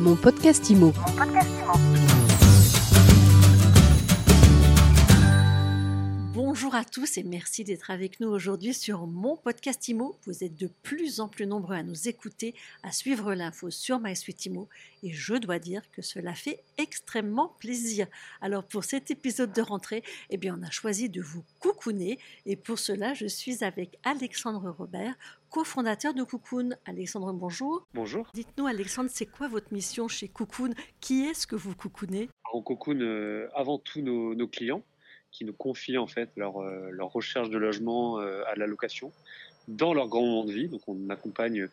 Mon podcast IMO. Bonjour à tous et merci d'être avec nous aujourd'hui sur mon podcast IMO. Vous êtes de plus en plus nombreux à nous écouter, à suivre l'info sur MySuite IMO et je dois dire que cela fait extrêmement plaisir. Alors pour cet épisode de rentrée, eh bien on a choisi de vous coucouner et pour cela je suis avec Alexandre Robert, cofondateur de Cocoon. Alexandre, bonjour. Bonjour. Dites-nous Alexandre, c'est quoi votre mission chez Cocoon Qui est-ce que vous coucounez? On cocoon euh, avant tout nos, nos clients qui nous confient en fait leur, euh, leur recherche de logement euh, à la location dans leur grand moment de vie. Donc on accompagne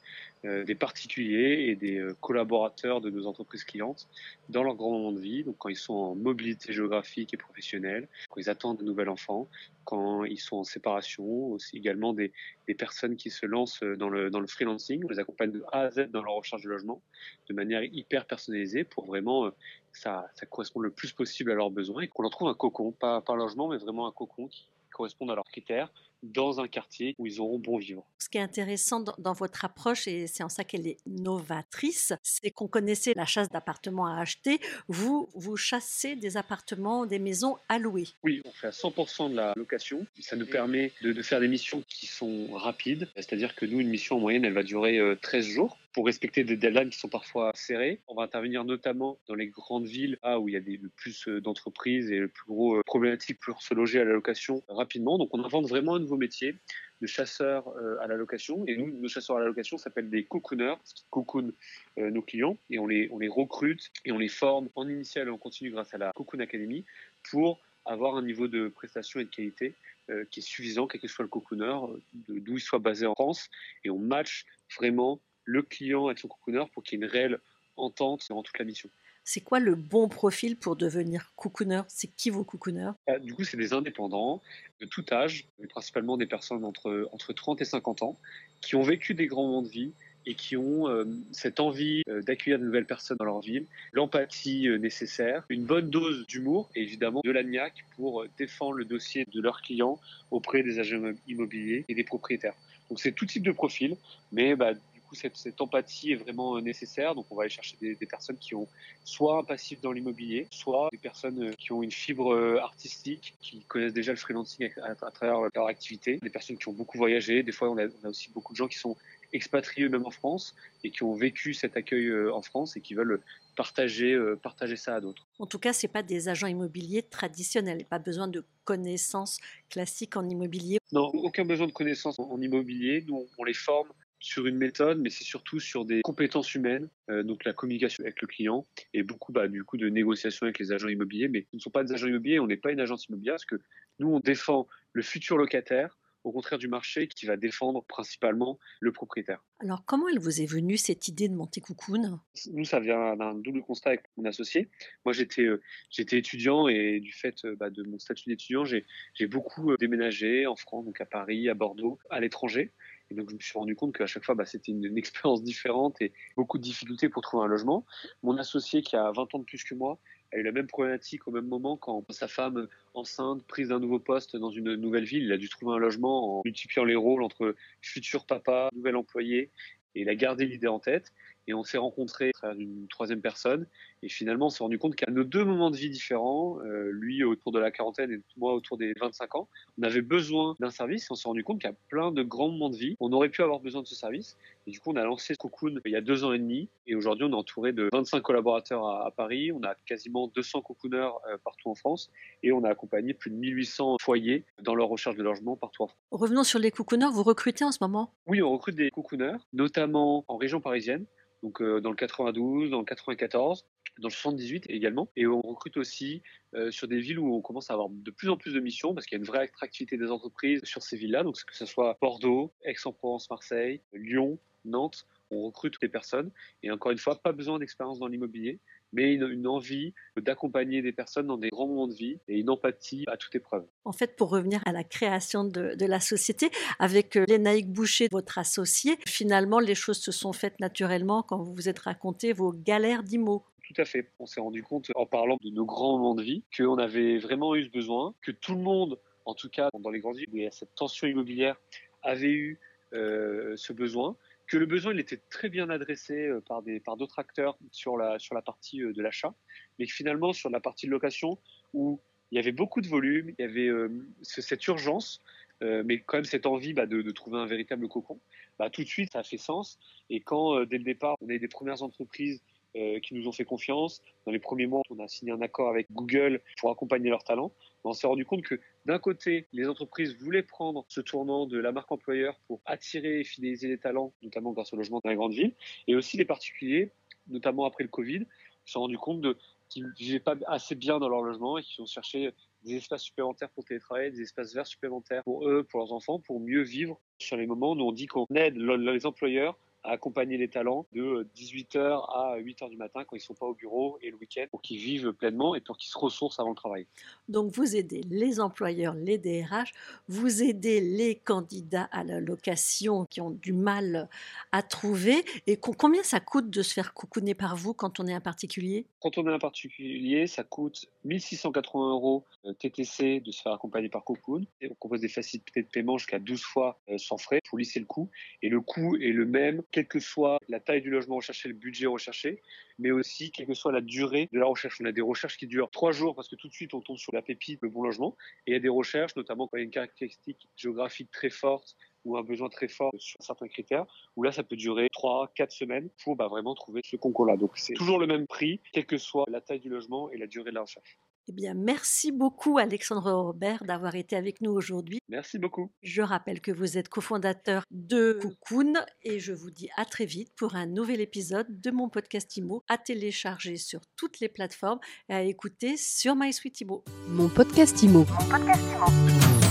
euh, des particuliers et des euh, collaborateurs de nos entreprises clientes dans leur grand moment de vie. Donc quand ils sont en mobilité géographique et professionnelle, quand ils attendent un nouvel enfant, quand ils sont en séparation, aussi également des, personnes qui se lancent dans le, dans le freelancing. On les accompagne de A à Z dans leur recherche de logement de manière hyper personnalisée pour vraiment euh, ça, ça correspond le plus possible à leurs besoins et qu'on leur trouve un cocon, pas par logement, mais vraiment un cocon qui correspond à leurs critères dans un quartier où ils auront bon vivre. Ce qui est intéressant dans, votre approche, et c'est en ça qu'elle est novatrice, c'est qu'on connaissait la chasse d'appartements à acheter. Vous, vous chassez des appartements, des maisons à louer. Oui, on fait à 100% de la location. Ça nous permet de, de faire des missions qui sont rapides. C'est-à-dire que nous, une mission en moyenne, elle va durer euh, 13 jours pour respecter des deadlines qui sont parfois serrées. On va intervenir notamment dans les grandes villes là où il y a des, le plus euh, d'entreprises et le plus gros euh, problématique pour se loger à la location rapidement. Donc on invente vraiment un nouveau métier de chasseurs euh, à la location. Et nous, nos chasseurs à la location s'appellent des cocooners, qu'ils cocoonent euh, nos clients. Et on les, on les recrute et on les forme en initial et en continu grâce à la Cocoon Academy pour avoir un niveau de prestation et de qualité euh, qui est suffisant, quel que soit le cocooner, d'où il soit basé en France. Et on match vraiment le client avec son cocooner pour qu'il y ait une réelle entente durant toute la mission. C'est quoi le bon profil pour devenir cocooner C'est qui vos cocooners Ah, Du coup, c'est des indépendants de tout âge, mais principalement des personnes entre, entre 30 et 50 ans, qui ont vécu des grands moments de vie et qui ont euh, cette envie euh, d'accueillir de nouvelles personnes dans leur ville, l'empathie euh, nécessaire, une bonne dose d'humour et évidemment de l'agnac pour euh, défendre le dossier de leurs clients auprès des agents immobiliers et des propriétaires. Donc c'est tout type de profil, mais bah, coup cette, cette empathie est vraiment euh, nécessaire. Donc on va aller chercher des, des personnes qui ont soit un passif dans l'immobilier, soit des personnes euh, qui ont une fibre euh, artistique, qui connaissent déjà le freelancing à, à- à travers leur activité, des personnes qui ont beaucoup voyagé. Des fois, on a, on a aussi beaucoup de gens qui sont expatriés eux-mêmes en France et qui ont vécu cet accueil en France et qui veulent partager, partager ça à d'autres. En tout cas, ce pas des agents immobiliers traditionnels. Pas besoin de connaissances classiques en immobilier. Non, aucun besoin de connaissances en immobilier. Nous, on les forme sur une méthode, mais c'est surtout sur des compétences humaines, euh, donc la communication avec le client et beaucoup bah, du coup de négociation avec les agents immobiliers. Mais ce ne sont pas des agents immobiliers, on n'est pas une agence immobilière parce que nous, on défend le futur locataire au contraire du marché qui va défendre principalement le propriétaire. Alors, comment elle vous est venue cette idée de monter Cocoon Nous, ça vient d'un double constat avec mon associé. Moi, j'étais euh, j'étais étudiant et du fait euh, bah, de mon statut d'étudiant, j'ai j'ai beaucoup euh, déménagé en France, donc à Paris, à Bordeaux, à l'étranger. Et donc, je me suis rendu compte qu'à chaque fois, bah, c'était une, expérience différente et beaucoup de difficultés pour trouver un logement. Mon associé, qui a 20 ans de plus que moi, a eu la même problématique au même moment quand sa femme enceinte, prise d'un nouveau poste dans une nouvelle ville, il a dû trouver un logement en multipliant les rôles entre futur papa, nouvel employé, et il a gardé l'idée en tête. Et on s'est rencontrés à travers une troisième personne. Et finalement, on s'est rendu compte qu'à nos deux moments de vie différents, euh, lui autour de la quarantaine et moi autour des 25 ans, on avait besoin d'un service. Et on s'est rendu compte qu'il y a plein de grands moments de vie. On aurait pu avoir besoin de ce service. Et du coup, on a lancé Cocoon il y a deux ans et demi. Et aujourd'hui, on est entouré de 25 collaborateurs à, à Paris. On a quasiment 200 cocooners euh, partout en France. Et on a accompagné plus de 1800 foyers dans leur recherche de logement partout en France. Revenons sur les cocooners. Vous recrutez en ce moment? Oui, on recrute des cocooners, notamment en région parisienne, donc euh, dans le 92, dans le 94, dans le 78 également. Et on recrute aussi euh, sur des villes où on commence à avoir de plus en plus de missions parce qu'il y a une vraie attractivité des entreprises sur ces villes-là. Donc que ce soit Bordeaux, Aix-en-Provence, Marseille, Lyon, Nantes, on recrute des personnes. Et encore une fois, pas besoin d'expérience dans l'immobilier, mais une, une envie d'accompagner des personnes dans des grands moments de vie et une empathie à toute épreuve. En fait, pour revenir à la création de, de la société, avec euh, Lénaïque Boucher, votre associé, finalement, les choses se sont faites naturellement quand vous vous êtes raconté vos galères d'IMO. Tout à fait. On s'est rendu compte en parlant de nos grands moments de vie qu'on avait vraiment eu ce besoin, que tout le monde, en tout cas dans les grandes villes où il y a cette tension immobilière, avait eu euh, ce besoin que le besoin il était très bien adressé par des par d'autres acteurs sur la sur la partie de l'achat, mais que finalement sur la partie de location où il y avait beaucoup de volume, il y avait cette urgence, mais quand même cette envie bah, de, de, trouver un véritable cocon, bah, tout de suite ça a fait sens. Et quand dès le départ on a des premières entreprises euh, qui nous ont fait confiance. Dans les premiers mois, on a signé un accord avec Google pour accompagner leurs talents. On s'est rendu compte que d'un côté, les entreprises voulaient prendre ce tournant de la marque employeur pour attirer et fidéliser les talents, notamment grâce au logement dans les grandes villes, et aussi les particuliers, notamment après le Covid, se sont rendus compte de, qu'ils ne vivaient pas assez bien dans leur logement et qu'ils ont cherché des espaces supplémentaires pour télétravailler, des espaces verts supplémentaires pour eux, pour leurs enfants, pour mieux vivre sur les moments où on dit qu'on aide les employeurs accompagner les talents de 18h à 8h du matin quand ils ne sont pas au bureau et le week-end pour qu'ils vivent pleinement et pour qu'ils se ressourcent avant le travail. Donc vous aidez les employeurs, les DRH, vous aidez les candidats à la location qui ont du mal à trouver. Et combien ça coûte de se faire coucouner par vous quand on est un particulier? Quand on est un particulier, ça coûte 1680 euros euh, TTC de se faire accompagner par Cocoon. Et on propose des facilités de paiement jusqu'à 12 fois euh, sans frais pour lisser le coût. Et le coût est le même quelle que soit la taille du logement recherché, le budget recherché, mais aussi quelle que soit la durée de la recherche. On a des recherches qui durent trois jours parce que tout de suite on tombe sur la pépite, le bon logement, et il y a des recherches, notamment quand il y a une caractéristique géographique très forte ou un besoin très fort sur certains critères, où là ça peut durer trois, quatre semaines pour bah, vraiment trouver ce concours-là. Donc c'est toujours le même prix, quelle que soit la taille du logement et la durée de la recherche. Eh bien, merci beaucoup Alexandre Robert d'avoir été avec nous aujourd'hui. Merci beaucoup. Je rappelle que vous êtes cofondateur de Cocoon et je vous dis à très vite pour un nouvel épisode de mon podcast IMO à télécharger sur toutes les plateformes et à écouter sur MySweetImo. Mon podcast IMO. Mon podcast IMO.